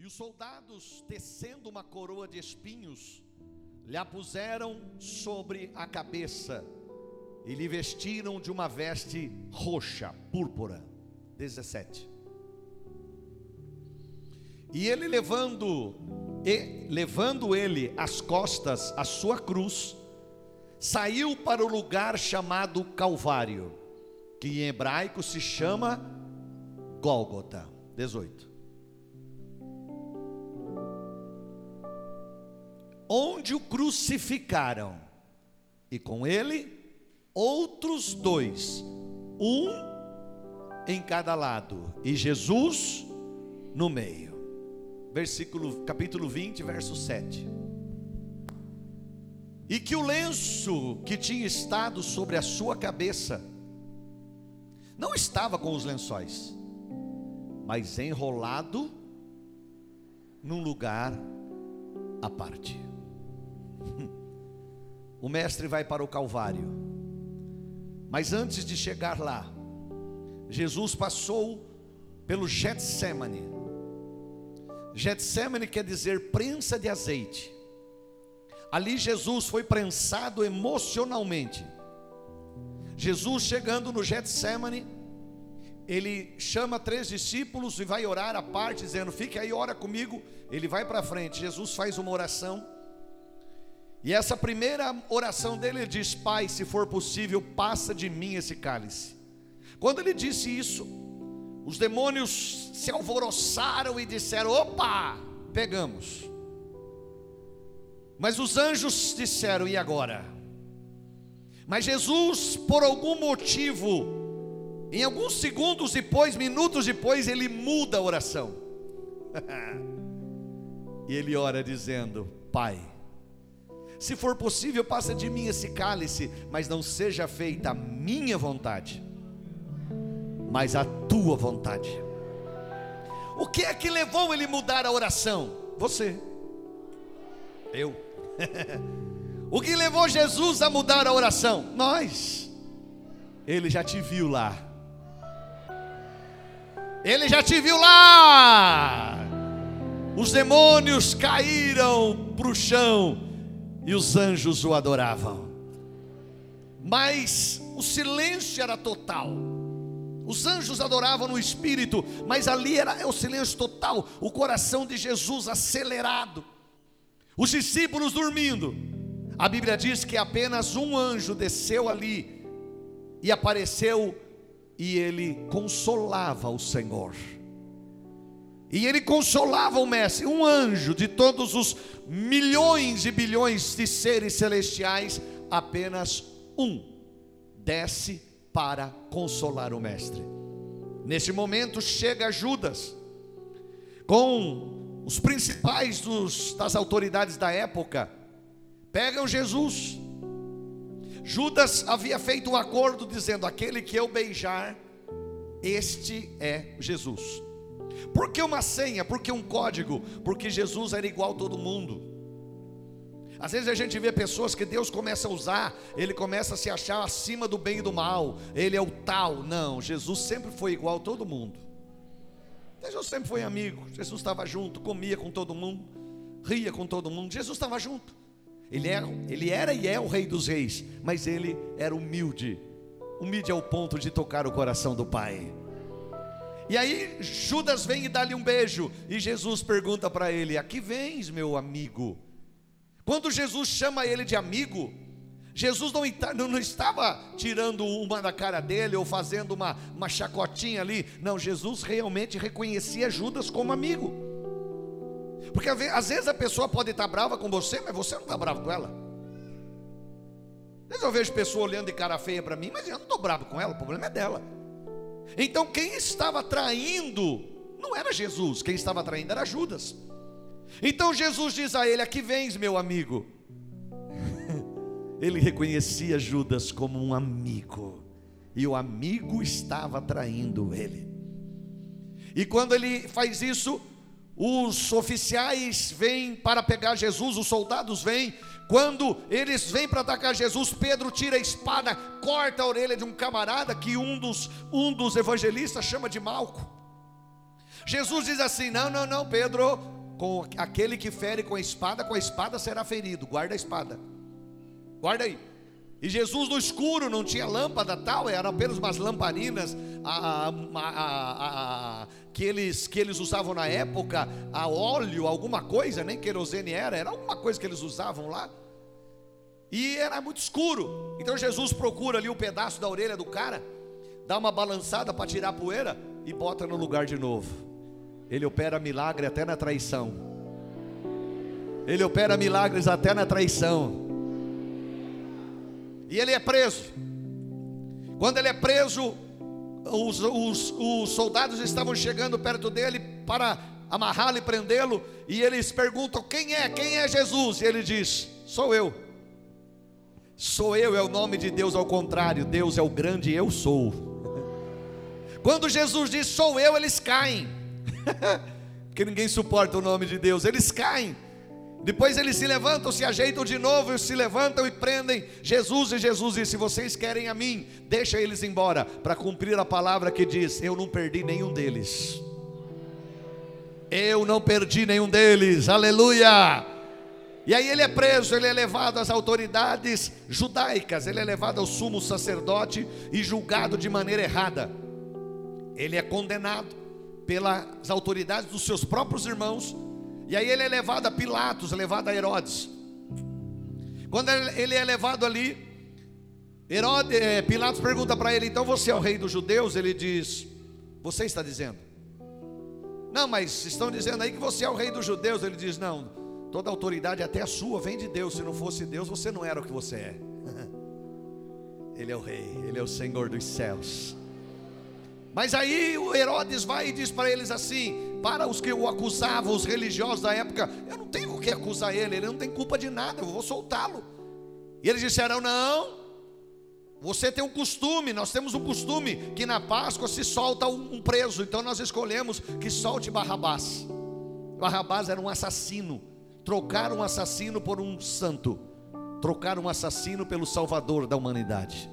E os soldados, tecendo uma coroa de espinhos, lhe a puseram sobre a cabeça e lhe vestiram de uma veste roxa, púrpura. 17. E ele levando, e, levando ele as costas a sua cruz, saiu para o lugar chamado Calvário, que em hebraico se chama Gólgota. 18. Onde o crucificaram, e com ele outros dois, um em cada lado, e Jesus no meio. Versículo capítulo 20, verso 7. E que o lenço que tinha estado sobre a sua cabeça não estava com os lençóis, mas enrolado num lugar à parte. O mestre vai para o Calvário, mas antes de chegar lá, Jesus passou pelo Getsemane. Getsemane quer dizer prensa de azeite. Ali Jesus foi prensado emocionalmente. Jesus chegando no Getsemane, ele chama três discípulos e vai orar à parte, dizendo: Fique aí, ora comigo. Ele vai para frente. Jesus faz uma oração. E essa primeira oração dele, ele diz: Pai, se for possível, passa de mim esse cálice. Quando ele disse isso, os demônios se alvoroçaram e disseram: Opa, pegamos. Mas os anjos disseram: E agora? Mas Jesus, por algum motivo, em alguns segundos depois, minutos depois, ele muda a oração. e ele ora dizendo: Pai, se for possível, passa de mim esse cálice, mas não seja feita a minha vontade, mas a tua vontade. O que é que levou ele mudar a oração? Você, eu. o que levou Jesus a mudar a oração? Nós. Ele já te viu lá. Ele já te viu lá. Os demônios caíram para o chão e os anjos o adoravam. Mas o silêncio era total. Os anjos adoravam no espírito, mas ali era o silêncio total, o coração de Jesus acelerado. Os discípulos dormindo. A Bíblia diz que apenas um anjo desceu ali e apareceu e ele consolava o Senhor. E ele consolava o mestre, um anjo de todos os milhões e bilhões de seres celestiais, apenas um desce para consolar o mestre. Nesse momento chega Judas com os principais dos, das autoridades da época pegam Jesus. Judas havia feito um acordo dizendo: aquele que eu beijar, este é Jesus. Por que uma senha? Por que um código? Porque Jesus era igual a todo mundo. Às vezes a gente vê pessoas que Deus começa a usar, ele começa a se achar acima do bem e do mal, ele é o tal. Não, Jesus sempre foi igual a todo mundo. Jesus sempre foi amigo, Jesus estava junto, comia com todo mundo, ria com todo mundo, Jesus estava junto. Ele era, ele era e é o rei dos reis, mas ele era humilde, humilde ao ponto de tocar o coração do Pai. E aí Judas vem e dá-lhe um beijo, e Jesus pergunta para ele: Aqui vens, meu amigo. Quando Jesus chama ele de amigo, Jesus não, não, estava tirando uma da cara dele ou fazendo uma, uma chacotinha ali. Não, Jesus realmente reconhecia Judas como amigo. Porque às vezes a pessoa pode estar brava com você, mas você não está bravo com ela. Às vezes eu vejo pessoa olhando de cara feia para mim, mas eu não estou bravo com ela, o problema é dela. Então quem estava traindo não era Jesus, quem estava traindo era Judas. Então Jesus diz a ele: Aqui vens, meu amigo ele reconhecia Judas como um amigo, e o amigo estava traindo ele. E quando ele faz isso, os oficiais vêm para pegar Jesus, os soldados vêm. Quando eles vêm para atacar Jesus, Pedro tira a espada, corta a orelha de um camarada que um dos, um dos evangelistas chama de Malco. Jesus diz assim: Não, não, não, Pedro, com aquele que fere com a espada, com a espada será ferido. Guarda a espada. Guarda aí. E Jesus no escuro não tinha lâmpada tal, eram apenas umas lamparinas a, a, a, que, eles, que eles usavam na época, a óleo, alguma coisa, nem querosene era, era alguma coisa que eles usavam lá. E era muito escuro. Então Jesus procura ali o um pedaço da orelha do cara, dá uma balançada para tirar a poeira e bota no lugar de novo. Ele opera milagre até na traição. Ele opera milagres até na traição. E ele é preso. Quando ele é preso, os, os, os soldados estavam chegando perto dele para amarrá-lo e prendê-lo. E eles perguntam: Quem é? Quem é Jesus? E ele diz: Sou eu. Sou eu é o nome de Deus ao contrário. Deus é o grande eu sou. Quando Jesus diz sou eu, eles caem. Porque ninguém suporta o nome de Deus. Eles caem. Depois eles se levantam, se ajeitam de novo, se levantam e prendem Jesus. E Jesus diz: Se vocês querem a mim, deixa eles embora, para cumprir a palavra que diz: Eu não perdi nenhum deles. Eu não perdi nenhum deles, aleluia. E aí ele é preso, ele é levado às autoridades judaicas, ele é levado ao sumo sacerdote e julgado de maneira errada. Ele é condenado pelas autoridades dos seus próprios irmãos e aí ele é levado a Pilatos, levado a Herodes. Quando ele é levado ali, Herodes, é, Pilatos pergunta para ele: então você é o rei dos judeus? Ele diz: Você está dizendo? Não, mas estão dizendo aí que você é o rei dos judeus. Ele diz: Não, toda autoridade, até a sua, vem de Deus. Se não fosse Deus, você não era o que você é. Ele é o rei, ele é o Senhor dos céus. Mas aí o Herodes vai e diz para eles assim: para os que o acusavam, os religiosos da época, eu não tenho o que acusar ele, ele não tem culpa de nada, eu vou soltá-lo. E eles disseram: não, você tem um costume, nós temos um costume que na Páscoa se solta um preso, então nós escolhemos que solte Barrabás. Barrabás era um assassino, trocaram um assassino por um santo, trocaram um assassino pelo Salvador da humanidade.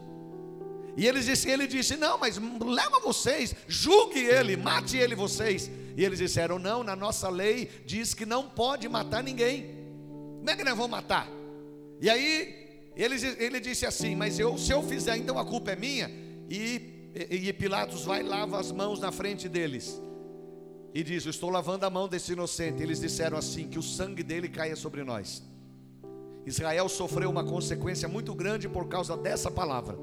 E ele disse, ele disse: Não, mas leva vocês, julgue ele, mate ele vocês. E eles disseram: Não, na nossa lei diz que não pode matar ninguém. Como é que nós vamos matar? E aí ele, ele disse assim: Mas eu, se eu fizer, então a culpa é minha. E, e, e Pilatos vai e lava as mãos na frente deles. E diz: Eu estou lavando a mão desse inocente. Eles disseram assim: Que o sangue dele caia sobre nós. Israel sofreu uma consequência muito grande por causa dessa palavra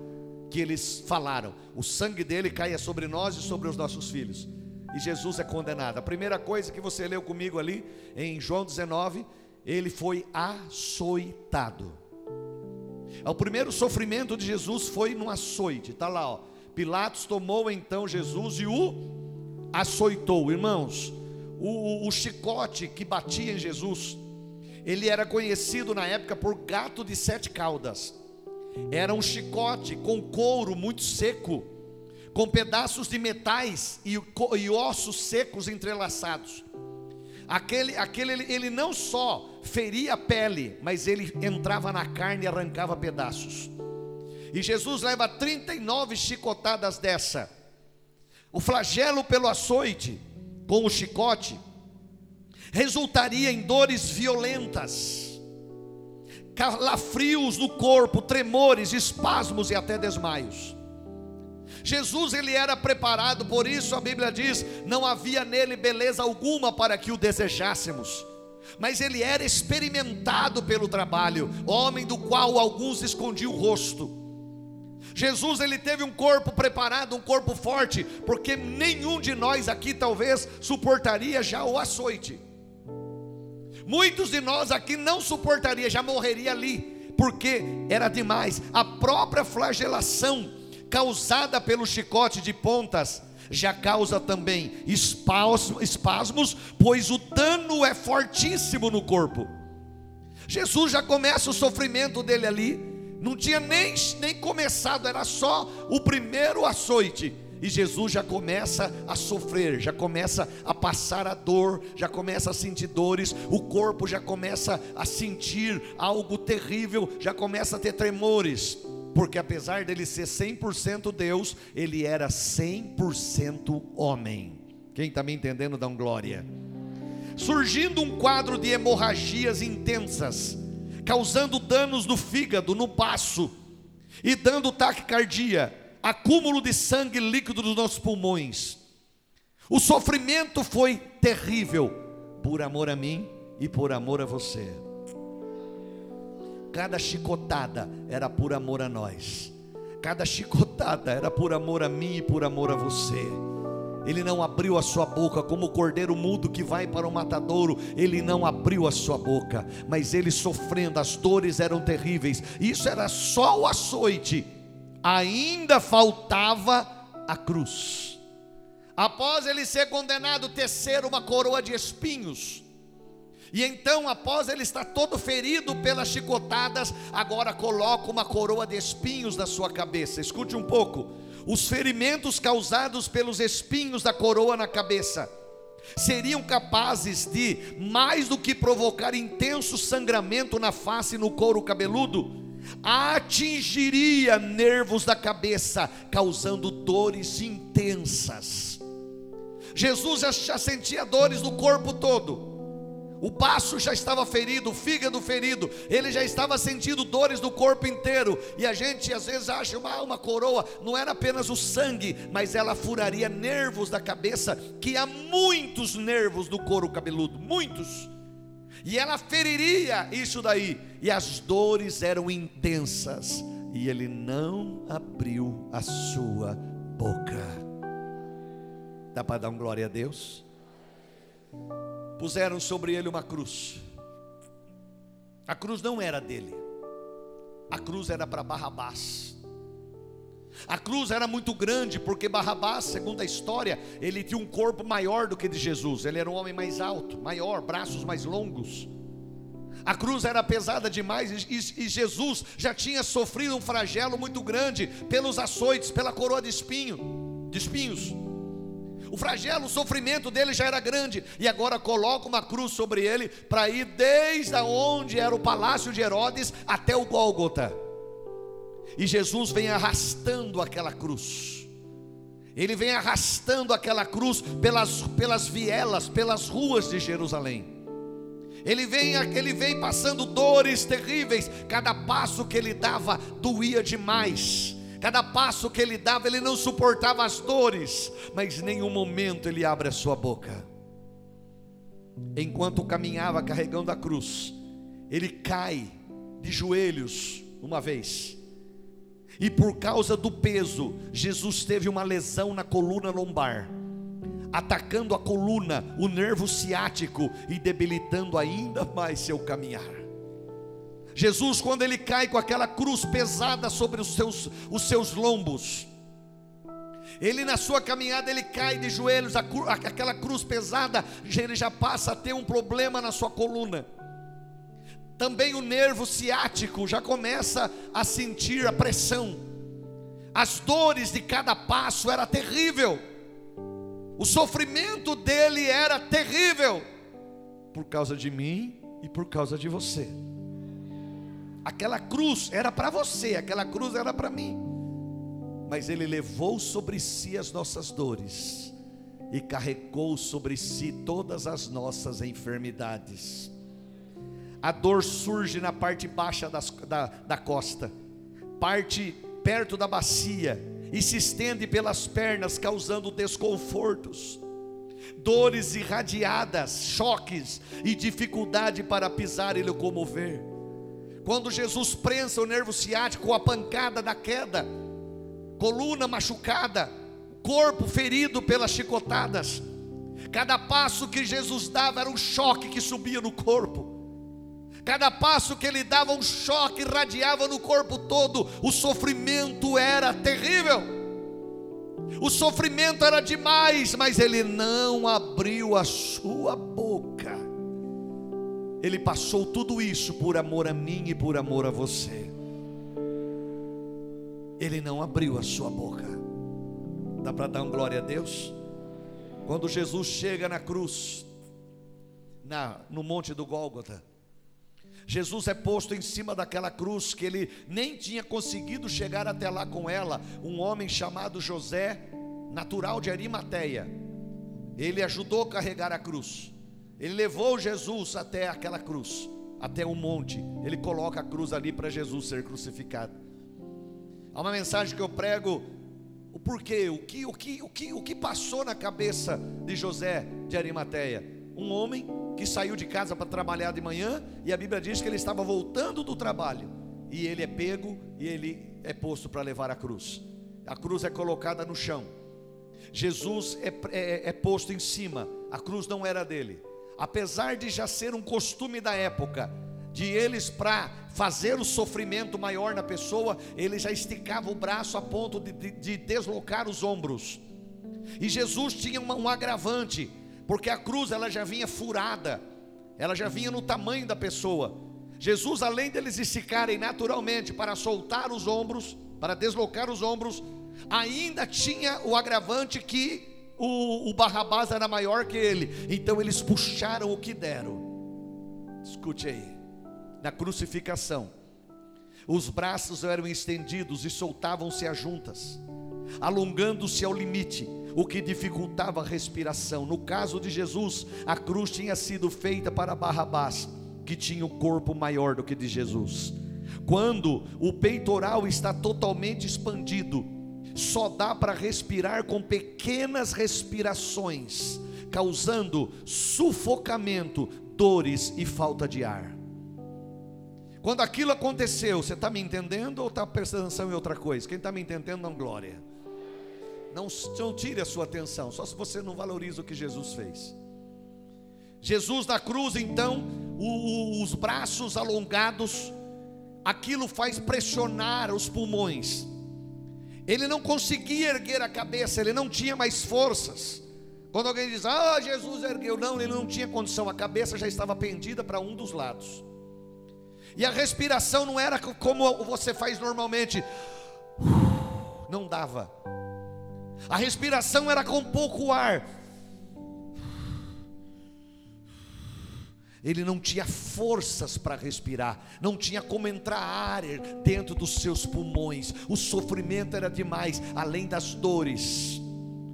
que eles falaram: o sangue dele caia sobre nós e sobre os nossos filhos. E Jesus é condenado. A primeira coisa que você leu comigo ali, em João 19, ele foi açoitado. O primeiro sofrimento de Jesus foi no açoite, está lá, ó. Pilatos tomou então Jesus e o açoitou. Irmãos, o, o, o chicote que batia em Jesus, ele era conhecido na época por gato de sete caudas. Era um chicote com couro muito seco, com pedaços de metais e, e ossos secos entrelaçados. Aquele, aquele ele não só feria a pele, mas ele entrava na carne e arrancava pedaços. E Jesus leva 39 chicotadas dessa. O flagelo pelo açoite com o chicote resultaria em dores violentas calafrios no corpo, tremores, espasmos e até desmaios. Jesus ele era preparado, por isso a Bíblia diz: não havia nele beleza alguma para que o desejássemos. Mas ele era experimentado pelo trabalho, homem do qual alguns escondiam o rosto. Jesus ele teve um corpo preparado, um corpo forte, porque nenhum de nós aqui talvez suportaria já o açoite. Muitos de nós aqui não suportaria, já morreria ali, porque era demais. A própria flagelação causada pelo chicote de pontas já causa também espasmos, pois o dano é fortíssimo no corpo. Jesus já começa o sofrimento dele ali, não tinha nem, nem começado, era só o primeiro açoite e Jesus já começa a sofrer, já começa a passar a dor, já começa a sentir dores, o corpo já começa a sentir algo terrível, já começa a ter tremores, porque apesar dele ser 100% Deus, ele era 100% homem. Quem está me entendendo, dá um glória. Surgindo um quadro de hemorragias intensas, causando danos no fígado, no baço, e dando taquicardia, acúmulo de sangue líquido nos nossos pulmões. O sofrimento foi terrível, por amor a mim e por amor a você. Cada chicotada era por amor a nós. Cada chicotada era por amor a mim e por amor a você. Ele não abriu a sua boca como o cordeiro mudo que vai para o matadouro, ele não abriu a sua boca, mas ele sofrendo, as dores eram terríveis. Isso era só o açoite. Ainda faltava a cruz. Após ele ser condenado, tecer uma coroa de espinhos. E então, após ele estar todo ferido pelas chicotadas, agora coloca uma coroa de espinhos na sua cabeça. Escute um pouco. Os ferimentos causados pelos espinhos da coroa na cabeça seriam capazes de, mais do que provocar intenso sangramento na face e no couro cabeludo, atingiria nervos da cabeça, causando dores intensas. Jesus já, sentia dores no corpo todo o baço já estava ferido, o fígado ferido, ele já estava sentindo dores do corpo inteiro. E a gente às vezes acha uma, uma coroa, não era apenas o sangue, mas ela furaria nervos da cabeça, que há muitos nervos do couro cabeludo, muitos. E ela feriria isso daí, e as dores eram intensas, e ele não abriu a sua boca. Dá para dar um glória a Deus? Puseram sobre ele uma cruz. A cruz não era dele, a cruz era para Barrabás. A cruz era muito grande, porque Barrabás, segundo a história, ele tinha um corpo maior do que de Jesus, ele era um homem mais alto, maior, braços mais longos. A cruz era pesada demais e, Jesus já tinha sofrido um flagelo muito grande pelos açoites, pela coroa de espinho, de espinhos. O flagelo, o sofrimento dele já era grande, e agora coloca uma cruz sobre ele para ir desde onde era o palácio de Herodes até o Gólgota. E Jesus vem arrastando aquela cruz. Ele vem arrastando aquela cruz pelas, pelas vielas, pelas ruas de Jerusalém. Ele vem, ele vem passando dores terríveis, cada passo que ele dava doía demais. Cada passo que ele dava, ele não suportava as dores, mas nenhum momento ele abre a sua boca. Enquanto caminhava carregando a cruz, ele cai de joelhos uma vez. E por causa do peso, Jesus teve uma lesão na coluna lombar, atacando a coluna, o nervo ciático e debilitando ainda mais seu caminhar. Jesus, quando ele cai com aquela cruz pesada sobre os seus, os seus lombos, ele na sua caminhada ele cai de joelhos, aquela cruz pesada, ele já passa a ter um problema na sua coluna. Também o nervo ciático já começa a sentir a pressão. As dores de cada passo era terrível. O sofrimento dele era terrível por causa de mim e por causa de você. Aquela cruz era para você, aquela cruz era para mim. Mas ele levou sobre si as nossas dores e carregou sobre si todas as nossas enfermidades. A dor surge na parte baixa das, da, da costa, parte perto da bacia e se estende pelas pernas, causando desconfortos dores irradiadas, choques e dificuldade para pisar e locomover. Quando Jesus prensa o nervo ciático com a pancada da queda, coluna machucada, corpo ferido pelas chicotadas. Cada passo que Jesus dava era um choque que subia no corpo. Cada passo que ele dava, um choque irradiava no corpo todo. O sofrimento era terrível. O sofrimento era demais, mas ele não abriu a sua boca. Ele passou tudo isso por amor a mim e por amor a você. Ele não abriu a sua boca. Dá para dar um glória a Deus? Quando Jesus chega na cruz, na, no monte do Gólgota, Jesus é posto em cima daquela cruz que ele nem tinha conseguido chegar até lá com ela. Um homem chamado José, natural de Arimateia, Ele ajudou a carregar a cruz. Ele levou Jesus até aquela cruz, até o monte. Ele coloca a cruz ali para Jesus ser crucificado. Há uma mensagem que eu prego o porquê, o que, o que, o que, o que passou na cabeça de José de Arimateia. Um homem que saiu de casa para trabalhar de manhã e a Bíblia diz que ele estava voltando do trabalho e ele é pego e ele é posto para levar a cruz. A cruz é colocada no chão. Jesus é, é, é posto em cima. A cruz não era dele. Apesar de já ser um costume da época, de eles para fazer o sofrimento maior na pessoa, ele já esticava o braço a ponto de, de, de deslocar os ombros. E Jesus tinha uma, um agravante, porque a cruz ela já vinha furada, ela já vinha no tamanho da pessoa. Jesus, além deles esticarem naturalmente para soltar os ombros, para deslocar os ombros, ainda tinha o agravante que o, o Barrabás era maior que ele, então eles puxaram o que deram. Escute aí, na crucificação, os braços eram estendidos e soltavam-se as juntas, alongando-se ao limite, o que dificultava a respiração. No caso de Jesus, a cruz tinha sido feita para Barrabás, que tinha o um corpo maior do que de Jesus. Quando o peitoral está totalmente expandido, só dá para respirar com pequenas respirações, causando sufocamento, dores e falta de ar. Quando aquilo aconteceu, você está me entendendo ou está prestando atenção em outra coisa? Quem está me entendendo, não glória. Não, não tire a sua atenção, só se você não valoriza o que Jesus fez. Jesus na cruz, então, o, o, os braços alongados, aquilo faz pressionar os pulmões. Ele não conseguia erguer a cabeça, ele não tinha mais forças. Quando alguém diz, ah, Jesus ergueu, não, ele não tinha condição, a cabeça já estava pendida para um dos lados. E a respiração não era como você faz normalmente, não dava. A respiração era com pouco ar. Ele não tinha forças para respirar, não tinha como entrar ar dentro dos seus pulmões, o sofrimento era demais, além das dores.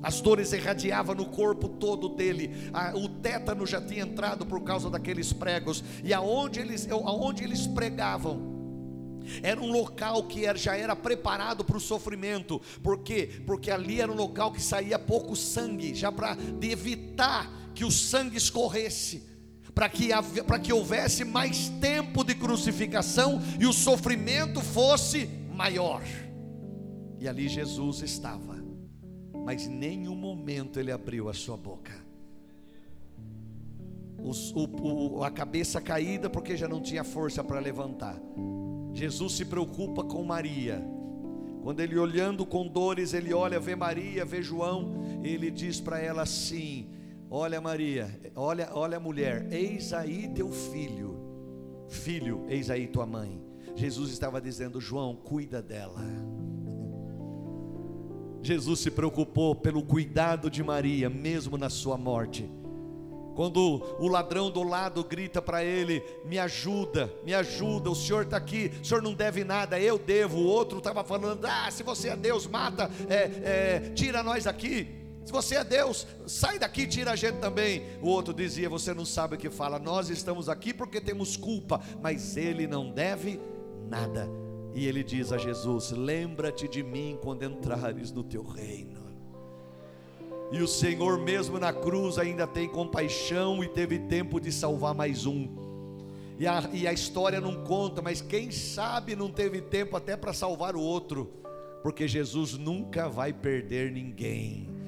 As dores irradiavam no corpo todo dele. o tétano já tinha entrado por causa daqueles pregos. E aonde eles, aonde eles pregavam, era um local que já era preparado para o sofrimento. Por quê? Porque ali era um local que saía pouco sangue, já para evitar que o sangue escorresse para que, para que houvesse mais tempo de crucificação e o sofrimento fosse maior. E ali Jesus estava, mas em nenhum momento ele abriu a sua boca. o, o, a cabeça caída porque já não tinha força para levantar. Jesus se preocupa com Maria. Quando ele olhando com dores, ele olha, vê Maria, vê João, ele diz para ela assim: Olha, Maria, olha, olha, mulher, eis aí teu filho. Filho, eis aí tua mãe. Jesus estava dizendo: João, cuida dela. Jesus se preocupou pelo cuidado de Maria, mesmo na sua morte. Quando o ladrão do lado grita para ele: Me ajuda, me ajuda, o senhor está aqui, o senhor não deve nada, eu devo. O outro estava falando: Ah, se você é Deus, mata, é, é, tira nós aqui. Se você é Deus, sai daqui, tira a gente também. O outro dizia: Você não sabe o que fala. Nós estamos aqui porque temos culpa, mas ele não deve nada. E ele diz a Jesus: Lembra-te de mim quando entrares no teu reino. E o Senhor, mesmo na cruz, ainda tem compaixão e teve tempo de salvar mais um. E a, e a história não conta, mas quem sabe não teve tempo até para salvar o outro, porque Jesus nunca vai perder ninguém.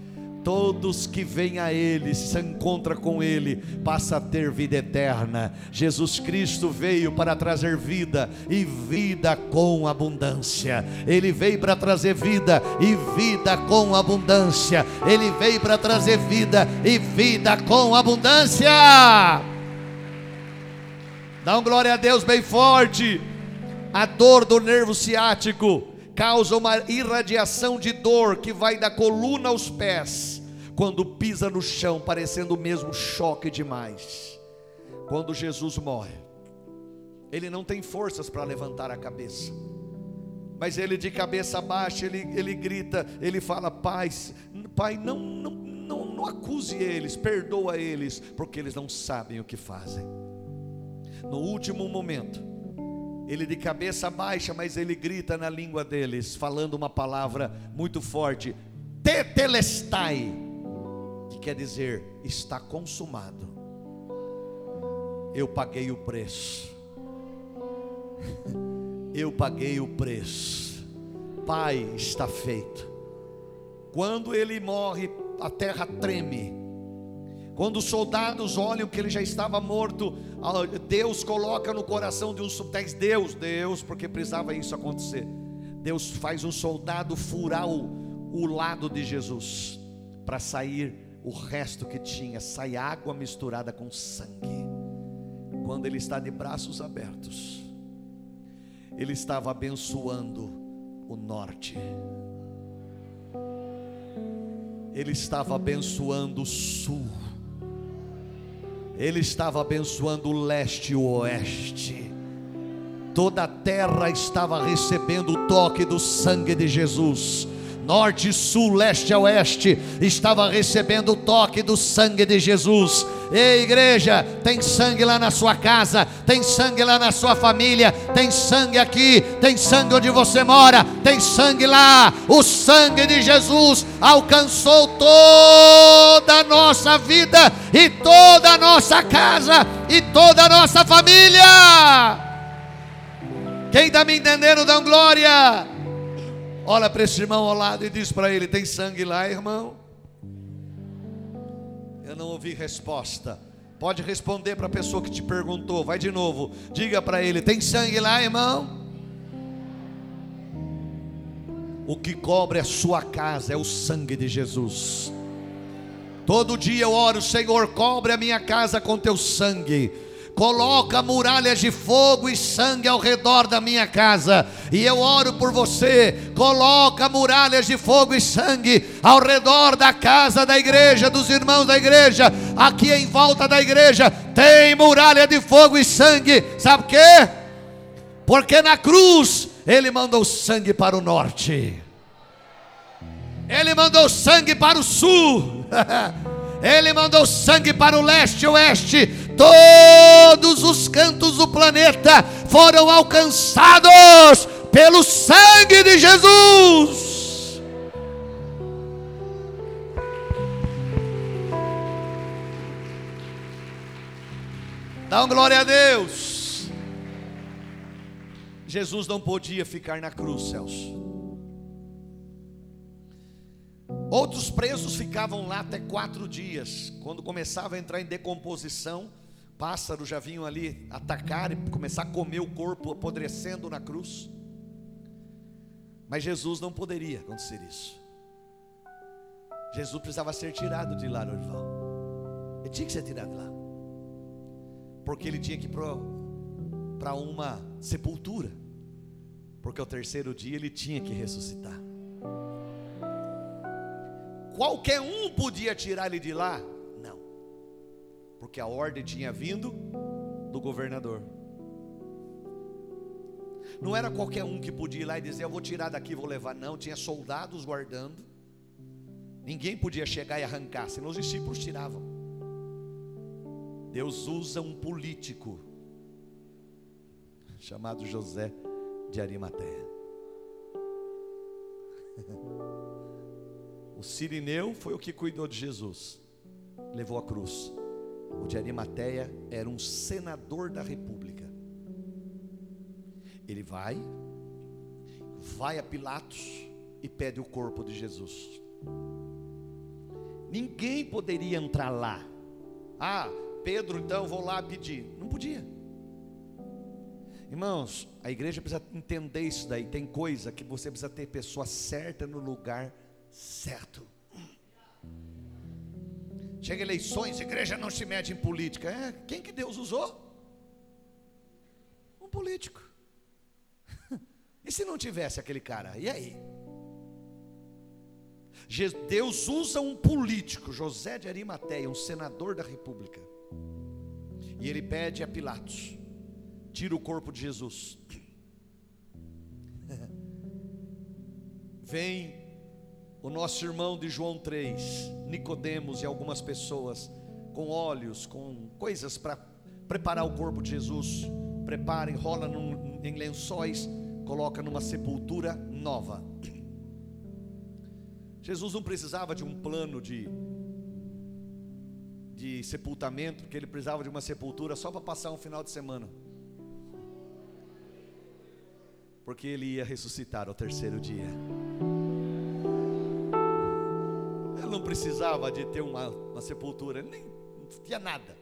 Todos que vêm a Ele, se encontra com Ele, passa a ter vida eterna. Jesus Cristo veio para trazer vida e vida com abundância. Ele veio para trazer vida e vida com abundância. Ele veio para trazer vida e vida com abundância. Dá um glória a Deus bem forte. A dor do nervo ciático causa uma irradiação de dor que vai da coluna aos pés, quando pisa no chão, parecendo mesmo choque demais. Quando Jesus morre, ele não tem forças para levantar a cabeça, mas ele de cabeça baixa, ele, ele grita, ele fala: Pai, Pai, não, não, não, não acuse eles, perdoa eles, porque eles não sabem o que fazem. No último momento, ele de cabeça baixa, mas ele grita na língua deles, falando uma palavra muito forte: Tetelestai, que quer dizer está consumado. Eu paguei o preço. Eu paguei o preço. Pai, está feito. Quando ele morre, a terra treme. Quando os soldados olham que ele já estava morto, Deus coloca no coração de um subtexto, Deus, Deus, porque precisava isso acontecer. Deus faz um soldado furar o, o lado de Jesus, para sair o resto que tinha, sai água misturada com sangue. Quando ele está de braços abertos, ele estava abençoando o norte ele estava abençoando o sul, ele estava abençoando o leste e o oeste, toda a terra estava recebendo o toque do sangue de Jesus norte, sul, leste oeste, estava recebendo o toque do sangue de Jesus. Ei, igreja, tem sangue lá na sua casa, tem sangue lá na sua família, tem sangue aqui, tem sangue onde você mora, tem sangue lá. O sangue de Jesus alcançou toda a nossa vida e toda a nossa casa e toda a nossa família. Quem está me entendendo, dá glória. Olha para esse irmão ao lado e diz para ele: Tem sangue lá, irmão? Eu não ouvi resposta. Pode responder para a pessoa que te perguntou. Vai de novo. Diga para ele: Tem sangue lá, irmão? O que cobre a sua casa é o sangue de Jesus. Todo dia eu oro, Senhor, cobre a minha casa com teu sangue coloca muralhas de fogo e sangue ao redor da minha casa, e eu oro por você, coloca muralhas de fogo e sangue ao redor da casa da igreja, dos irmãos da igreja, aqui em volta da igreja, tem muralha de fogo e sangue, sabe o que? Porque na cruz ele mandou sangue para o norte, ele mandou sangue para o sul. Ele mandou sangue para o leste e oeste. Todos os cantos do planeta foram alcançados pelo sangue de Jesus. Dá glória a Deus. Jesus não podia ficar na cruz, Celso. Outros presos ficavam lá até quatro dias. Quando começava a entrar em decomposição, pássaros já vinham ali atacar e começar a comer o corpo apodrecendo na cruz. Mas Jesus não poderia acontecer isso. Jesus precisava ser tirado de lá, Norival. Ele tinha que ser tirado de lá. Porque ele tinha que ir para uma sepultura. Porque ao terceiro dia ele tinha que ressuscitar qualquer um podia tirar ele de lá? Porque a ordem tinha vindo do governador. Não era qualquer um que podia ir lá e dizer: Eu vou tirar daqui, vou levar. Não, tinha soldados guardando. Ninguém podia chegar e arrancar, senão os discípulos tiravam. Deus usa um político chamado José de Arimateia. O Sirineu foi o que cuidou de Jesus, levou a cruz. O de Arimateia era um senador da república. Ele vai, vai a Pilatos e pede o corpo de Jesus. Ninguém poderia entrar lá. Ah, Pedro, então vou lá pedir. Não podia. Irmãos, a igreja precisa entender isso daí. Tem coisa que você precisa ter pessoa certa no lugar certo. Chega eleições, igreja não se mete em política. É, quem que Deus usou? Um político. E se não tivesse aquele cara? E aí? Deus usa um político, José de Arimateia, um senador da república. E ele pede a Pilatos: tira o corpo de Jesus. Vem o nosso irmão de João 3, Nicodemos e algumas pessoas com óleos, com coisas para preparar o corpo de Jesus, prepara, enrola num, em lençóis, coloca numa sepultura nova. Jesus não precisava de um plano de de sepultamento, porque ele precisava de uma sepultura só para passar um final de semana. Porque ele ia ressuscitar ao terceiro dia. Não precisava de ter uma, uma sepultura, ele nem tinha nada.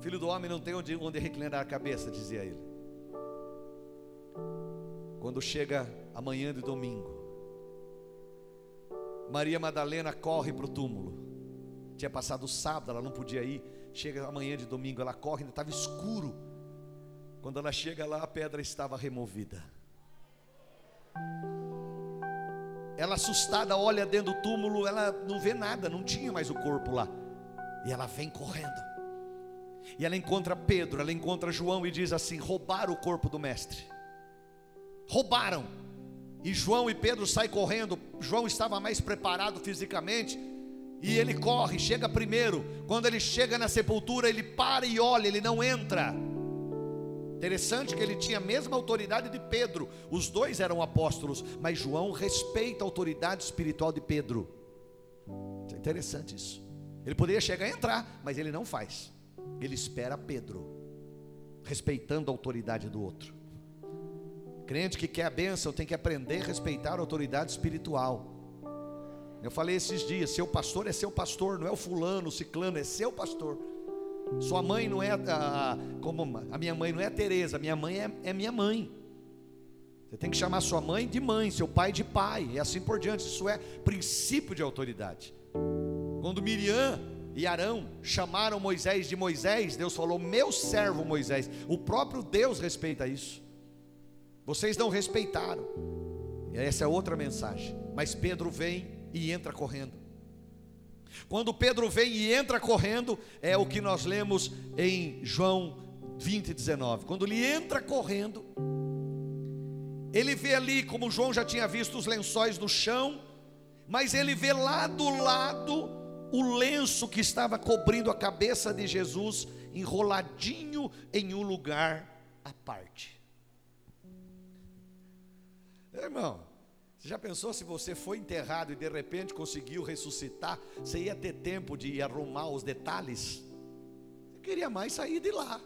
Filho do homem não tem onde, onde reclinar a cabeça, dizia ele. Quando chega amanhã de domingo, Maria Madalena corre para o túmulo. Tinha passado sábado, ela não podia ir. Chega amanhã de domingo, ela corre, ainda estava escuro. Quando ela chega lá, a pedra estava removida. Ela assustada olha dentro do túmulo, ela não vê nada, não tinha mais o corpo lá. E ela vem correndo. E ela encontra Pedro, ela encontra João e diz assim: roubaram o corpo do mestre. Roubaram. E João e Pedro saem correndo. João estava mais preparado fisicamente e ele corre, chega primeiro. Quando ele chega na sepultura, ele para e olha, ele não entra. Interessante que ele tinha a mesma autoridade de Pedro. Os dois eram apóstolos, mas João respeita a autoridade espiritual de Pedro. É interessante isso. Ele poderia chegar e entrar, mas ele não faz. Ele espera Pedro, respeitando a autoridade do outro. Crente que quer a bênção tem que aprender a respeitar a autoridade espiritual. Eu falei esses dias: seu pastor é seu pastor, não é o fulano, o ciclano, é seu pastor. Sua mãe não é a, como a minha mãe não é a Teresa, minha mãe é, é minha mãe. Você tem que chamar sua mãe de mãe, seu pai de pai, e assim por diante. Isso é princípio de autoridade. Quando Miriam e Arão chamaram Moisés de Moisés, Deus falou: Meu servo Moisés. O próprio Deus respeita isso. Vocês não respeitaram. E essa é outra mensagem. Mas Pedro vem e entra correndo. Quando Pedro vem e entra correndo, é o que nós lemos em João 20, 19. Quando ele entra correndo, ele vê ali, como João já tinha visto os lençóis no chão, mas ele vê lá do lado o lenço que estava cobrindo a cabeça de Jesus, enroladinho em um lugar à parte. Irmão, você já pensou se você foi enterrado e de repente conseguiu ressuscitar? Você ia ter tempo de arrumar os detalhes? Você queria mais sair de lá,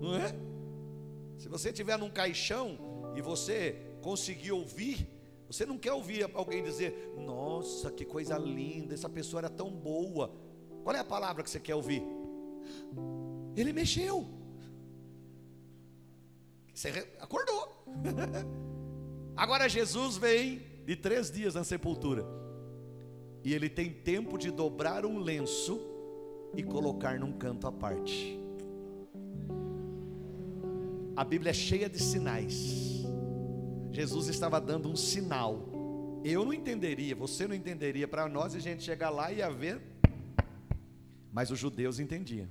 não é? Se você estiver num caixão e você conseguir ouvir, você não quer ouvir alguém dizer: Nossa, que coisa linda, essa pessoa era tão boa. Qual é a palavra que você quer ouvir? Ele mexeu. Você acordou. Agora Jesus vem de três dias na sepultura. E ele tem tempo de dobrar um lenço e colocar num canto à parte. A Bíblia é cheia de sinais. Jesus estava dando um sinal. Eu não entenderia, você não entenderia. Para nós a gente chegar lá e ia ver. Mas os judeus entendiam.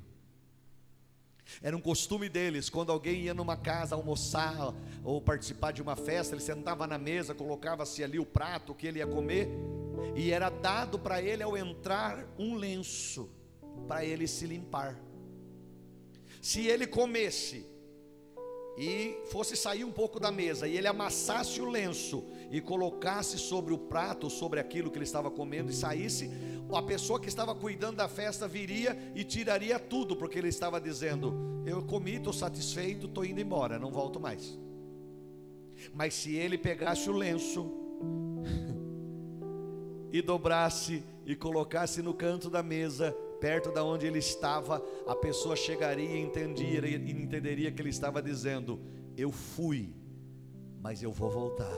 Era um costume deles, quando alguém ia numa casa almoçar ou participar de uma festa, ele sentava na mesa, colocava-se ali o prato que ele ia comer, e era dado para ele ao entrar um lenço para ele se limpar. Se ele comesse e fosse sair um pouco da mesa e ele amassasse o lenço e colocasse sobre o prato, sobre aquilo que ele estava comendo e saísse, a pessoa que estava cuidando da festa viria e tiraria tudo, porque ele estava dizendo: Eu comi, estou satisfeito, estou indo embora, não volto mais. Mas se ele pegasse o lenço e dobrasse e colocasse no canto da mesa, perto da onde ele estava, a pessoa chegaria e entenderia, entenderia que ele estava dizendo: Eu fui, mas eu vou voltar.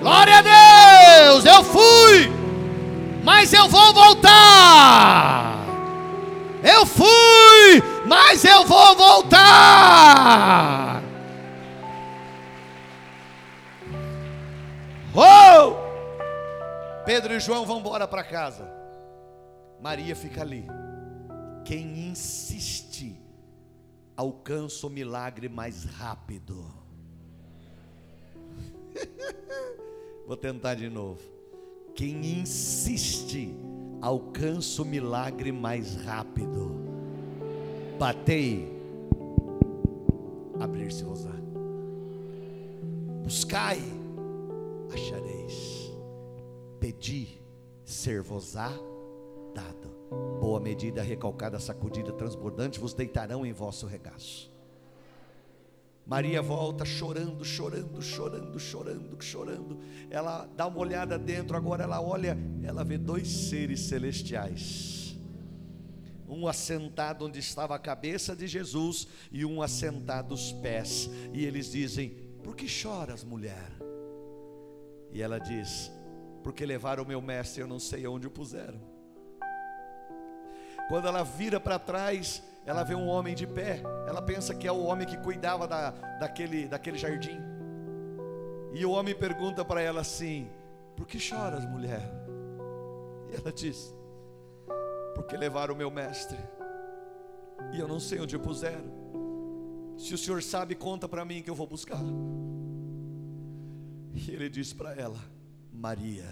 Glória a Deus! Eu fui, mas eu vou voltar. Eu fui, mas eu vou voltar. Oh! Pedro e João vão embora para casa. Maria fica ali. Quem insiste alcança o milagre mais rápido. Vou tentar de novo. Quem insiste, alcança o milagre mais rápido. Batei, abrir-se-vos-á. Buscai, achareis. Pedi, ser-vos-á dado. Boa medida, recalcada, sacudida, transbordante, vos deitarão em vosso regaço. Maria volta chorando, chorando, chorando, chorando, chorando. Ela dá uma olhada dentro, agora ela olha, ela vê dois seres celestiais. Um assentado onde estava a cabeça de Jesus e um assentado os pés. E eles dizem: Por que choras, mulher? E ela diz: Porque levaram o meu mestre, eu não sei onde o puseram. Quando ela vira para trás, ela vê um homem de pé, ela pensa que é o homem que cuidava da, daquele, daquele jardim. E o homem pergunta para ela assim: Por que choras, mulher? E ela diz: Porque levaram o meu mestre, e eu não sei onde o puseram. Se o senhor sabe, conta para mim que eu vou buscar. E ele diz para ela: Maria.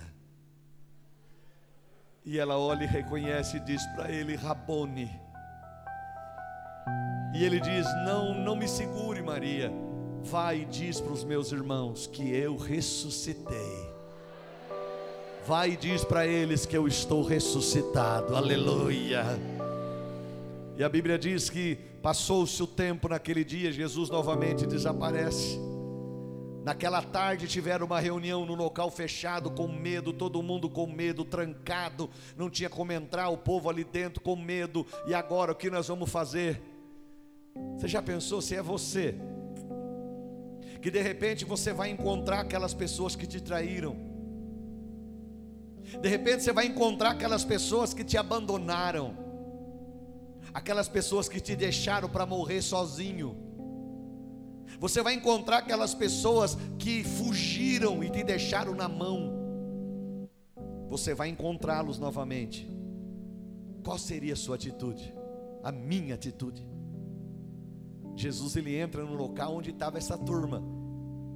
E ela olha e reconhece e diz para ele: Rabone. E ele diz: Não, não me segure, Maria. Vai e diz para os meus irmãos que eu ressuscitei. Vai e diz para eles que eu estou ressuscitado. Aleluia. E a Bíblia diz que passou-se o tempo naquele dia, Jesus novamente desaparece. Naquela tarde tiveram uma reunião no local fechado, com medo, todo mundo com medo, trancado, não tinha como entrar, o povo ali dentro com medo. E agora o que nós vamos fazer? Você já pensou se é você? Que de repente você vai encontrar aquelas pessoas que te traíram. De repente você vai encontrar aquelas pessoas que te abandonaram. Aquelas pessoas que te deixaram para morrer sozinho. Você vai encontrar aquelas pessoas que fugiram e te deixaram na mão. Você vai encontrá-los novamente. Qual seria a sua atitude? A minha atitude. Jesus ele entra no local onde estava essa turma.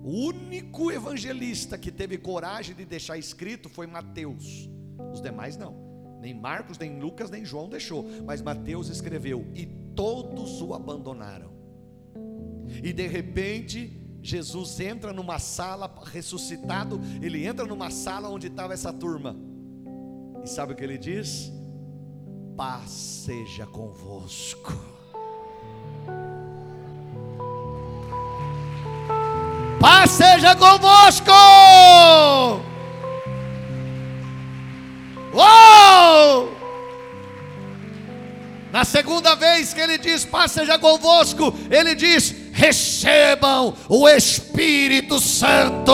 O único evangelista que teve coragem de deixar escrito foi Mateus. Os demais não. Nem Marcos, nem Lucas, nem João deixou, mas Mateus escreveu e todos o abandonaram. E de repente, Jesus entra numa sala ressuscitado, ele entra numa sala onde estava essa turma. E sabe o que ele diz? Paz seja convosco. Paz seja convosco. Uou! Na segunda vez que ele diz, paz seja convosco, ele diz, recebam o Espírito Santo.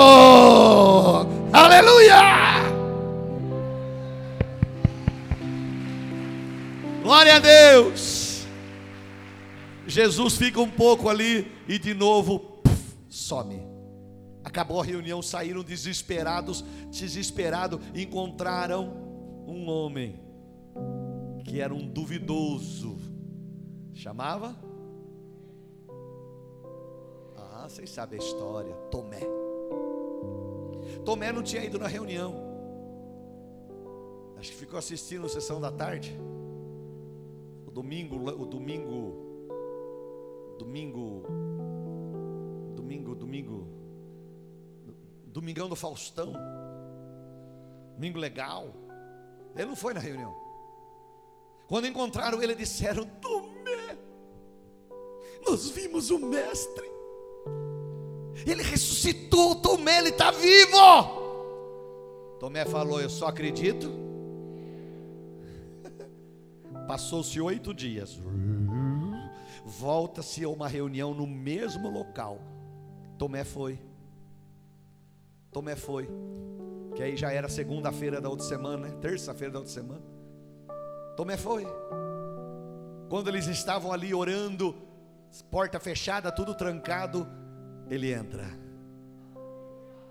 Aleluia! Glória a Deus. Jesus fica um pouco ali e de novo puf, some. Acabou a reunião, saíram desesperados, desesperados, encontraram um homem que era um duvidoso. Chamava? Ah, vocês sabem a história, Tomé. Tomé não tinha ido na reunião. Acho que ficou assistindo a sessão da tarde. O domingo, o domingo, domingo, domingo, domingo, Domingão do Faustão. Domingo legal. Ele não foi na reunião. Quando encontraram ele, disseram: Tomé, nós vimos o Mestre. Ele ressuscitou, Tomé, ele está vivo. Tomé falou: Eu só acredito. Passou-se oito dias. Volta-se a uma reunião no mesmo local. Tomé foi. Tomé foi. Que aí já era segunda-feira da outra semana, né? terça-feira da outra semana. Tomé foi. Quando eles estavam ali orando, porta fechada, tudo trancado, ele entra.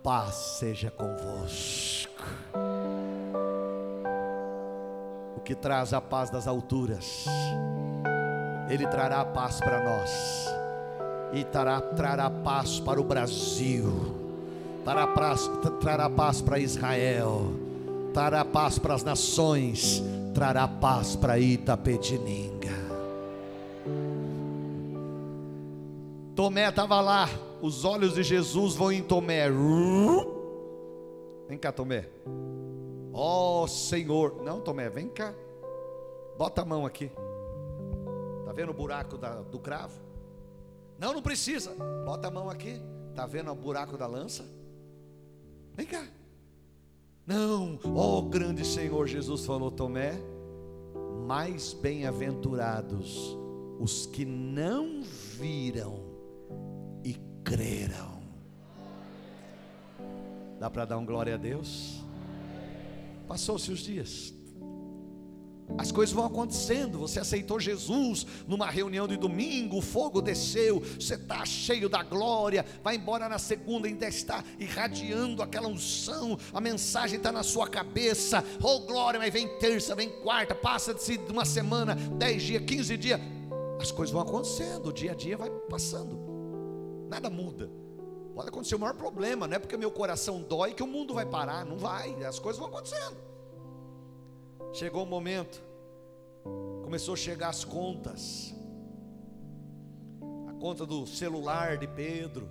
Paz seja convosco. O que traz a paz das alturas, Ele trará paz para nós, e trará, trará paz para o Brasil, trará paz, trará paz para Israel, trará paz para as nações, trará paz para Itapetininga. Tomé estava lá, os olhos de Jesus vão em Tomé. Vem cá, Tomé. Ó oh, Senhor. Não, Tomé, vem cá. Bota a mão aqui. Está vendo o buraco da, do cravo? Não, não precisa. Bota a mão aqui. Está vendo o buraco da lança? Vem cá. Não, ó oh, grande Senhor, Jesus falou, Tomé, mais bem-aventurados os que não viram creram. Dá para dar um glória a Deus? Passou-se os dias. As coisas vão acontecendo. Você aceitou Jesus numa reunião de domingo, o fogo desceu, você está cheio da glória. Vai embora na segunda, ainda está irradiando aquela unção. A mensagem está na sua cabeça. Oh glória, mas vem terça, vem quarta, passa-se uma semana, dez dias, quinze dias. As coisas vão acontecendo, o dia a dia vai passando. Nada muda. Pode acontecer o maior problema, não é porque meu coração dói que o mundo vai parar, não vai, as coisas vão acontecendo. Chegou o momento, começou a chegar as contas, a conta do celular de Pedro,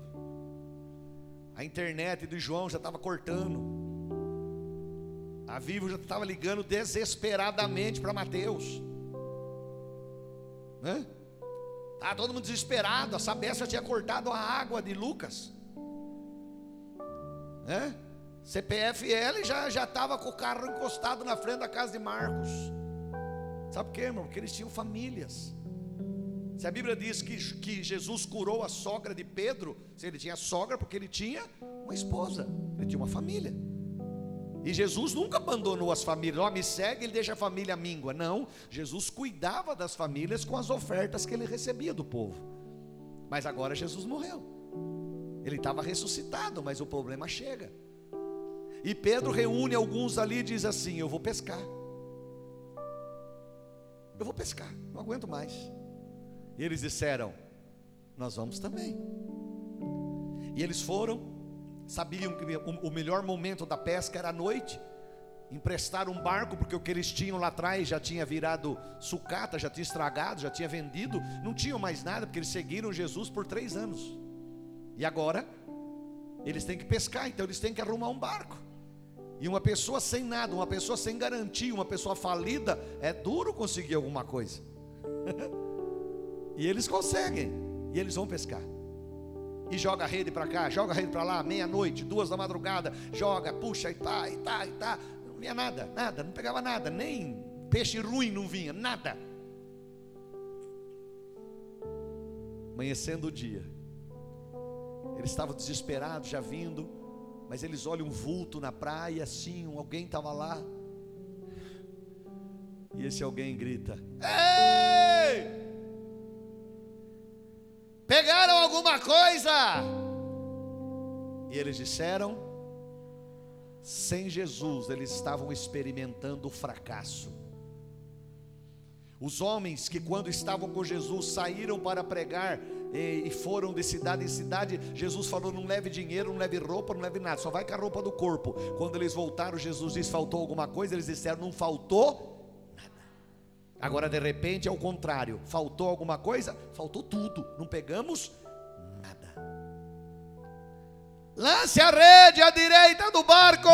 a internet de João já estava cortando, a Vivo já estava ligando desesperadamente para Mateus, né? Tá todo mundo desesperado, a Sabestra tinha cortado a água de Lucas né? CPFL já já estava com o carro encostado na frente da casa de Marcos. Sabe por quê, irmão? Porque eles tinham famílias. Se a Bíblia diz que, que Jesus curou a sogra de Pedro, se ele tinha sogra, porque ele tinha uma esposa, ele tinha uma família. E Jesus nunca abandonou as famílias, ó, oh, me segue, ele deixa a família míngua. Não, Jesus cuidava das famílias com as ofertas que ele recebia do povo. Mas agora Jesus morreu. Ele estava ressuscitado, mas o problema chega. E Pedro reúne alguns ali e diz assim: Eu vou pescar. Eu vou pescar, não aguento mais. E eles disseram: Nós vamos também. E eles foram, sabiam que o melhor momento da pesca era à noite. Emprestaram um barco, porque o que eles tinham lá atrás já tinha virado sucata, já tinha estragado, já tinha vendido, não tinham mais nada, porque eles seguiram Jesus por três anos. E agora, eles têm que pescar, então eles têm que arrumar um barco. E uma pessoa sem nada, uma pessoa sem garantia, uma pessoa falida, é duro conseguir alguma coisa. e eles conseguem, e eles vão pescar. E joga a rede para cá, joga a rede para lá, meia-noite, duas da madrugada, joga, puxa e tá, e tá, e tá. Não vinha nada, nada, não pegava nada, nem peixe ruim não vinha, nada. Amanhecendo o dia, eles estavam desesperados, já vindo, mas eles olham um vulto na praia, assim, alguém estava lá. E esse alguém grita: Ei! Pegaram alguma coisa? E eles disseram: Sem Jesus, eles estavam experimentando o fracasso. Os homens que, quando estavam com Jesus, saíram para pregar e foram de cidade em cidade, Jesus falou: não leve dinheiro, não leve roupa, não leve nada, só vai com a roupa do corpo. Quando eles voltaram, Jesus disse: faltou alguma coisa? Eles disseram: não faltou. Agora, de repente, é o contrário: faltou alguma coisa? Faltou tudo, não pegamos nada. Lance a rede à direita do barco.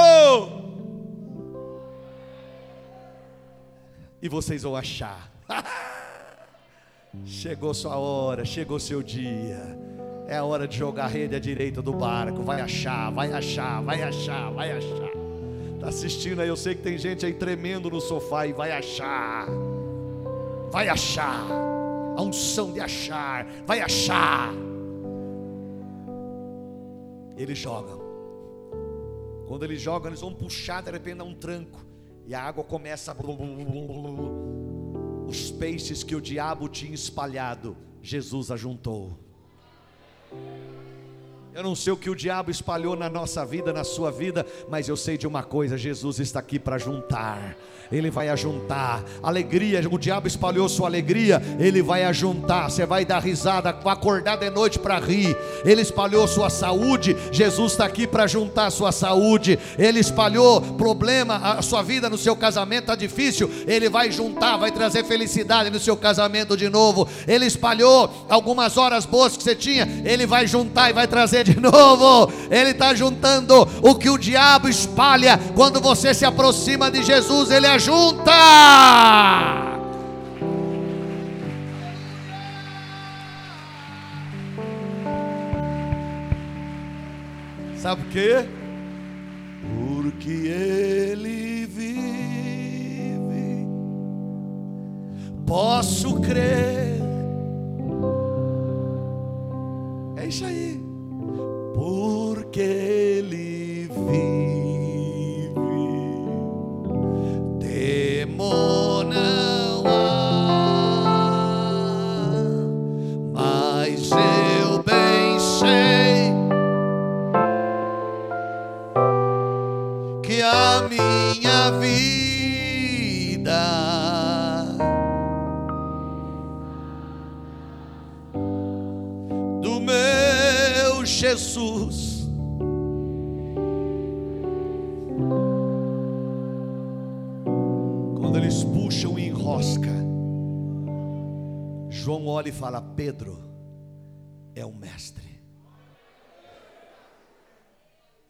E vocês vão achar. Chegou sua hora, chegou seu dia. É a hora de jogar a rede à direita do barco. Vai achar, vai achar, vai achar, vai achar. Está assistindo aí, eu sei que tem gente aí tremendo no sofá e vai achar. Vai achar. A unção de achar, vai achar. Eles jogam. Quando eles jogam, eles vão puxar, de repente dá um tranco. E a água começa a os peixes que o diabo tinha espalhado, Jesus ajuntou. Eu não sei o que o diabo espalhou na nossa vida, na sua vida, mas eu sei de uma coisa: Jesus está aqui para juntar. Ele vai ajuntar. Alegria, o diabo espalhou sua alegria, ele vai ajuntar. Você vai dar risada, acordar de noite para rir. Ele espalhou sua saúde, Jesus está aqui para juntar sua saúde. Ele espalhou problema, a sua vida no seu casamento está difícil, ele vai juntar, vai trazer felicidade no seu casamento de novo. Ele espalhou algumas horas boas que você tinha, ele vai juntar e vai trazer de novo. Ele está juntando o que o diabo espalha quando você se aproxima de Jesus, ele ajunta. Sabe por quê? Porque ele vive, posso crer. É isso aí porque vida do meu Jesus João olha e fala: Pedro é um mestre.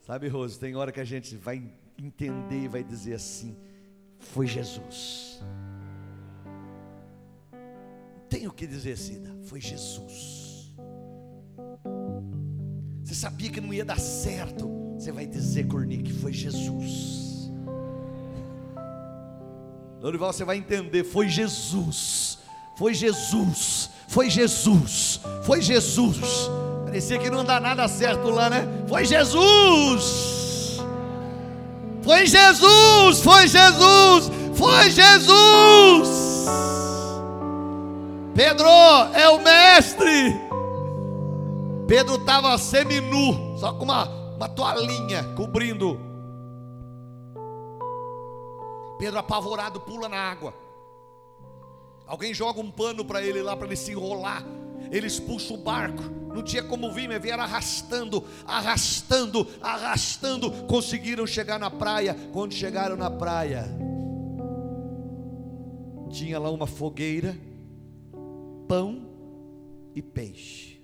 Sabe, Rose, tem hora que a gente vai entender e vai dizer assim: foi Jesus. Tem o que dizer, Cida, foi Jesus. Você sabia que não ia dar certo, você vai dizer, Cornique, foi Jesus. Dorival, você vai entender, foi Jesus. Foi Jesus, foi Jesus, foi Jesus. Parecia que não dá nada certo lá, né? Foi Jesus. Foi Jesus, foi Jesus, foi Jesus. Pedro é o mestre. Pedro estava seminu, só com uma, uma toalhinha cobrindo. Pedro apavorado pula na água. Alguém joga um pano para ele lá para ele se enrolar. Ele expulsa o barco. Não tinha como vir, mas vieram arrastando, arrastando, arrastando. Conseguiram chegar na praia. Quando chegaram na praia, tinha lá uma fogueira, pão e peixe.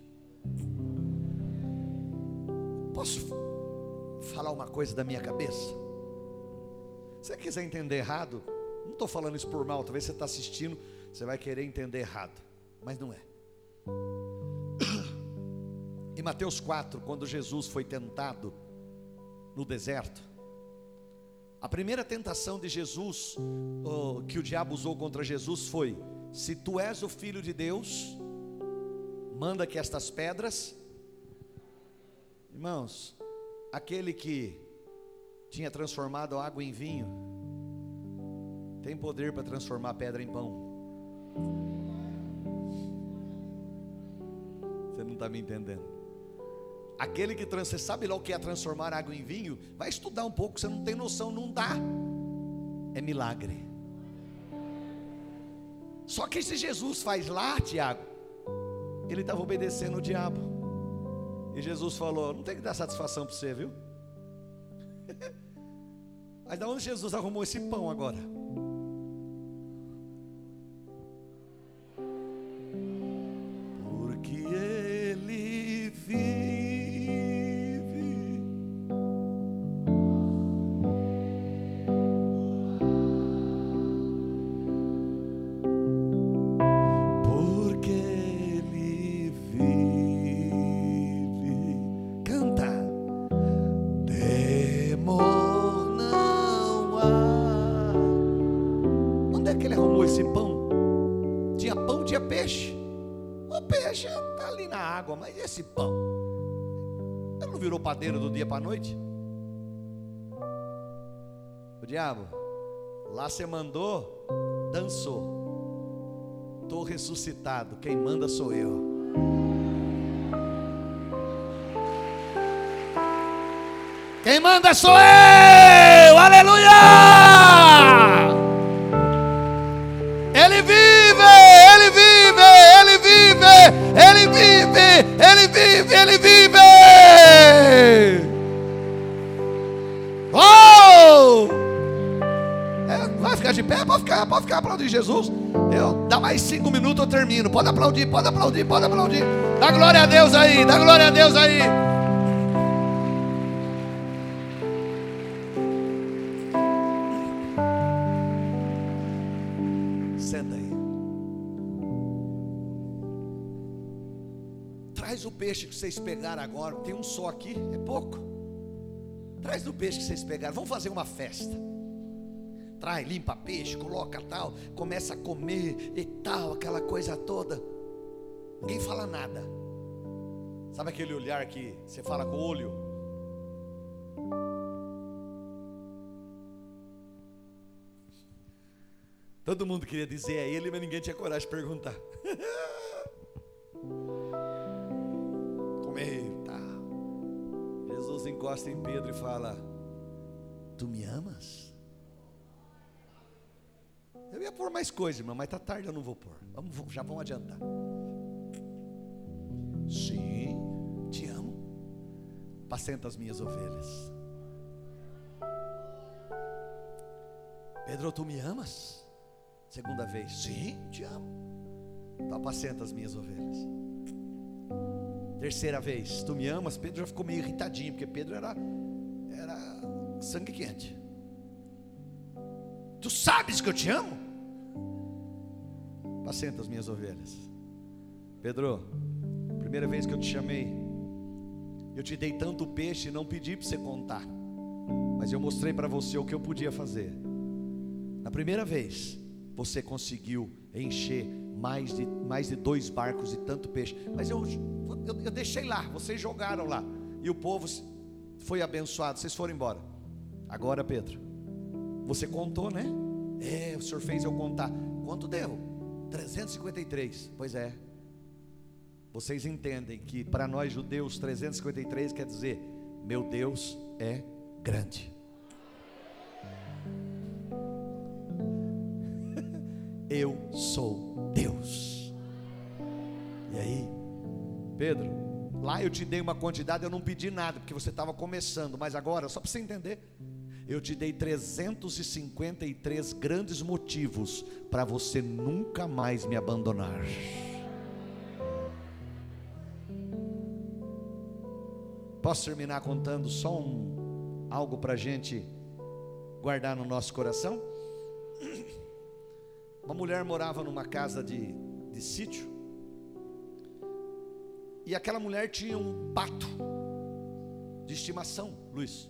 Posso falar uma coisa da minha cabeça? Se você quiser entender errado, não estou falando isso por mal, talvez você está assistindo você vai querer entender errado, mas não é. Em Mateus 4, quando Jesus foi tentado no deserto, a primeira tentação de Jesus, oh, que o diabo usou contra Jesus, foi: Se tu és o filho de Deus, manda que estas pedras, irmãos, aquele que tinha transformado água em vinho, tem poder para transformar pedra em pão. Você não está me entendendo. Aquele que trans, você sabe lá o que é transformar água em vinho? Vai estudar um pouco, você não tem noção, não dá. É milagre. Só que se Jesus faz lá, Tiago, ele estava obedecendo o diabo. E Jesus falou: Não tem que dar satisfação para você, viu? Mas da onde Jesus arrumou esse pão agora? Você mandou, dançou. Estou ressuscitado, quem manda sou eu. Quem manda sou eu! Aleluia! Ele vive! Ele vive! Ele vive! Ele vive! Ele vive! Ele vive! Pé? Pode ficar, pode ficar aplaudir Jesus. Eu, dá mais cinco minutos eu termino. Pode aplaudir, pode aplaudir, pode aplaudir. Dá glória a Deus aí, dá glória a Deus aí. Senta aí. Traz o peixe que vocês pegaram agora. Tem um só aqui, é pouco. Traz o peixe que vocês pegaram. Vamos fazer uma festa. Traz, limpa peixe, coloca tal, começa a comer e tal, aquela coisa toda. Ninguém fala nada. Sabe aquele olhar que você fala com o olho? Todo mundo queria dizer a ele, mas ninguém tinha coragem de perguntar. Comer, tá. Jesus encosta em Pedro e fala: Tu me amas? Eu ia pôr mais coisa, irmão, mas tá tarde, eu não vou pôr. Vamos, já vamos adiantar. Sim, te amo. Pacenta as minhas ovelhas. Pedro, tu me amas? Segunda vez, sim, te amo. Então apacenta as minhas ovelhas. Terceira vez, tu me amas? Pedro já ficou meio irritadinho, porque Pedro era, era sangue quente. Tu sabes que eu te amo? Apacenta as minhas ovelhas. Pedro, primeira vez que eu te chamei, eu te dei tanto peixe e não pedi para você contar, mas eu mostrei para você o que eu podia fazer. Na primeira vez, você conseguiu encher mais de, mais de dois barcos de tanto peixe, mas eu, eu, eu deixei lá, vocês jogaram lá, e o povo foi abençoado, vocês foram embora. Agora, Pedro, você contou, né? É, o senhor fez eu contar. Quanto deu? 353. Pois é. Vocês entendem que para nós judeus 353 quer dizer meu Deus é grande. Eu sou Deus. E aí, Pedro, lá eu te dei uma quantidade, eu não pedi nada, porque você estava começando, mas agora, só para você entender, eu te dei 353 grandes motivos para você nunca mais me abandonar. Posso terminar contando só um, algo para a gente guardar no nosso coração? Uma mulher morava numa casa de, de sítio, e aquela mulher tinha um pato de estimação, Luiz.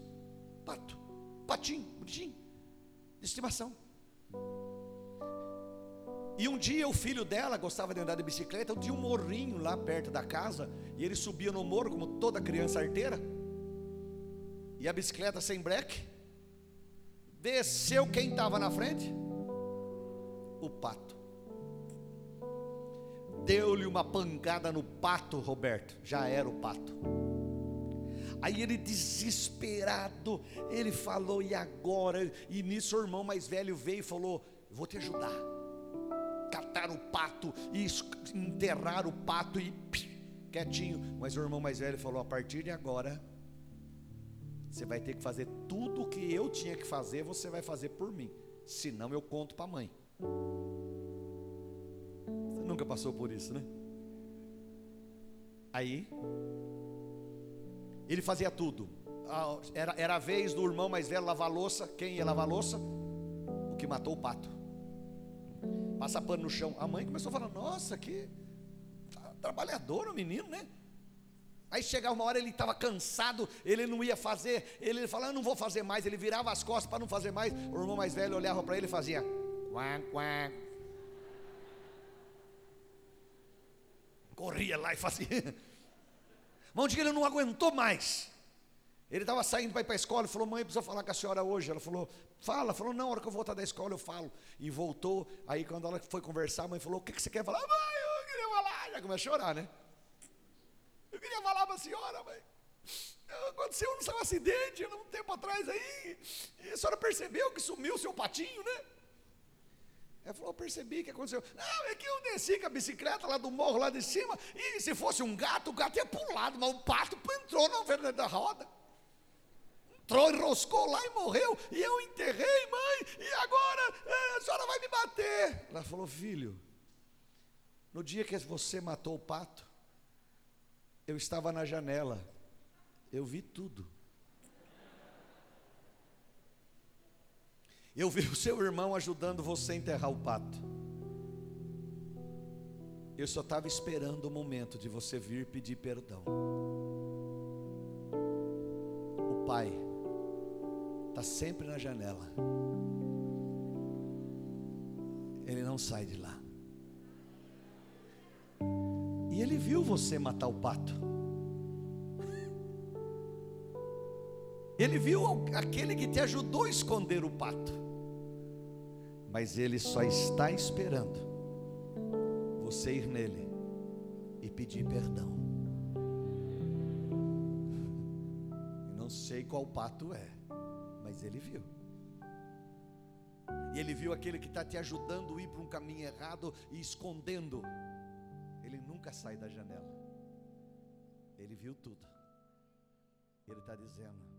Pato patinho, bonitinho, de estimação. E um dia o filho dela gostava de andar de bicicleta, então tinha um morrinho lá perto da casa, e ele subia no morro como toda criança arteira. E a bicicleta sem breque. Desceu quem estava na frente? O pato. Deu-lhe uma pancada no pato, Roberto. Já era o pato. Aí ele desesperado, ele falou: "E agora?" E nisso o irmão mais velho veio e falou: "Vou te ajudar." Catar o pato e enterrar o pato e quietinho. Mas o irmão mais velho falou: "A partir de agora, você vai ter que fazer tudo o que eu tinha que fazer, você vai fazer por mim. Senão eu conto para a mãe." Você nunca passou por isso, né? Aí ele fazia tudo. Era, era a vez do irmão mais velho lavar louça. Quem ia lavar louça? O que matou o pato. Passa pano no chão. A mãe começou a falar: Nossa, que trabalhador o menino, né? Aí chegava uma hora ele estava cansado, ele não ia fazer, ele falava, não vou fazer mais, ele virava as costas para não fazer mais. O irmão mais velho olhava para ele e fazia quá, quá. Corria lá e fazia. Mas um ele não aguentou mais. Ele estava saindo para ir para a escola e falou: Mãe, precisa falar com a senhora hoje. Ela falou: Fala. Falou: Não, a hora que eu voltar da escola eu falo. E voltou. Aí, quando ela foi conversar, a mãe falou: O que, que você quer falar? Mãe, eu queria falar. Já começou a chorar, né? Eu queria falar para a senhora, mãe. aconteceu um acidente um tempo atrás aí, e a senhora percebeu que sumiu o seu patinho, né? Ela falou, percebi que aconteceu. Não, é que eu desci com a bicicleta lá do morro, lá de cima, e se fosse um gato, o gato ia pulado, mas o pato entrou na verdadeira da roda. Entrou, enroscou lá e morreu. E eu enterrei, mãe, e agora é, a senhora vai me bater. Ela falou, filho, no dia que você matou o pato, eu estava na janela, eu vi tudo. Eu vi o seu irmão ajudando você a enterrar o pato. Eu só estava esperando o momento de você vir pedir perdão. O pai está sempre na janela. Ele não sai de lá. E ele viu você matar o pato. Ele viu aquele que te ajudou a esconder o pato mas Ele só está esperando você ir nele e pedir perdão. Eu não sei qual pato é, mas Ele viu. E Ele viu aquele que está te ajudando a ir para um caminho errado e escondendo. Ele nunca sai da janela. Ele viu tudo. Ele está dizendo.